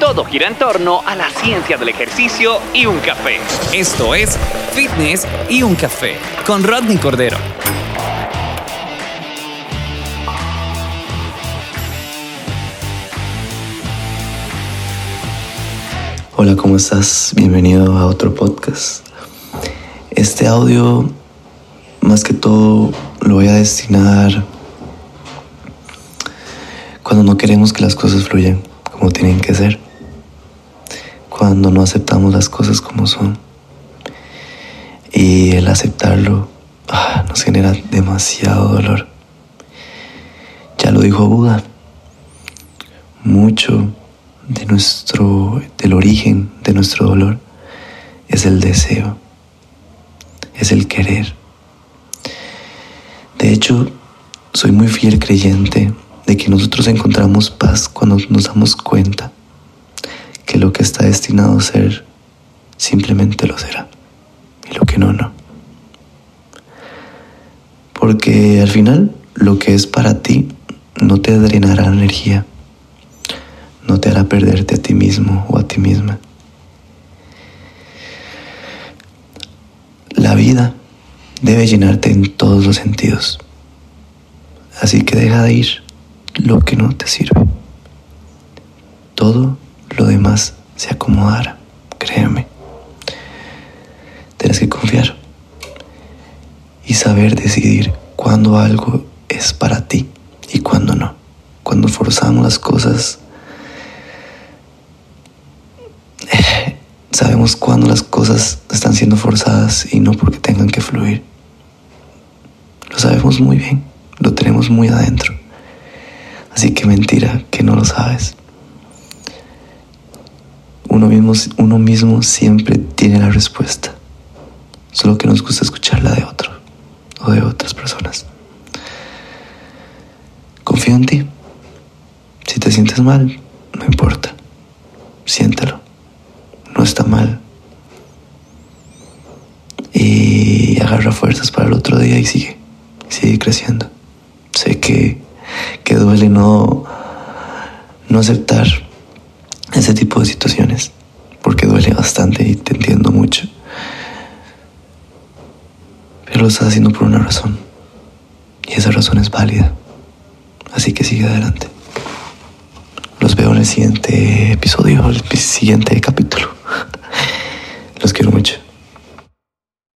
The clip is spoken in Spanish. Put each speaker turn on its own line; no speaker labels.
Todo gira en torno a la ciencia del ejercicio y un café. Esto es Fitness y un café con Rodney Cordero.
Hola, ¿cómo estás? Bienvenido a otro podcast. Este audio, más que todo, lo voy a destinar cuando no queremos que las cosas fluyan como tienen que ser cuando no aceptamos las cosas como son. Y el aceptarlo ah, nos genera demasiado dolor. Ya lo dijo Buda. Mucho de nuestro del origen de nuestro dolor es el deseo. Es el querer. De hecho, soy muy fiel creyente de que nosotros encontramos paz cuando nos damos cuenta lo que está destinado a ser simplemente lo será y lo que no, no. Porque al final lo que es para ti no te drenará energía, no te hará perderte a ti mismo o a ti misma. La vida debe llenarte en todos los sentidos. Así que deja de ir lo que no te sirve. Todo lo demás se acomodará, créeme. Tienes que confiar y saber decidir cuándo algo es para ti y cuándo no. Cuando forzamos las cosas, sabemos cuándo las cosas están siendo forzadas y no porque tengan que fluir. Lo sabemos muy bien, lo tenemos muy adentro. Así que mentira que no lo sabes uno mismo, uno mismo siempre tiene la respuesta. Solo que nos gusta escucharla de otro o de otras personas. Confío en ti. Si te sientes mal, no importa. Siéntelo. No está mal. Y agarra fuerzas para el otro día y sigue. Sigue creciendo. Sé que, que duele no, no aceptar ese tipo de situaciones, porque duele bastante y te entiendo mucho. Pero lo estás haciendo por una razón, y esa razón es válida. Así que sigue adelante. Los veo en el siguiente episodio, el siguiente capítulo.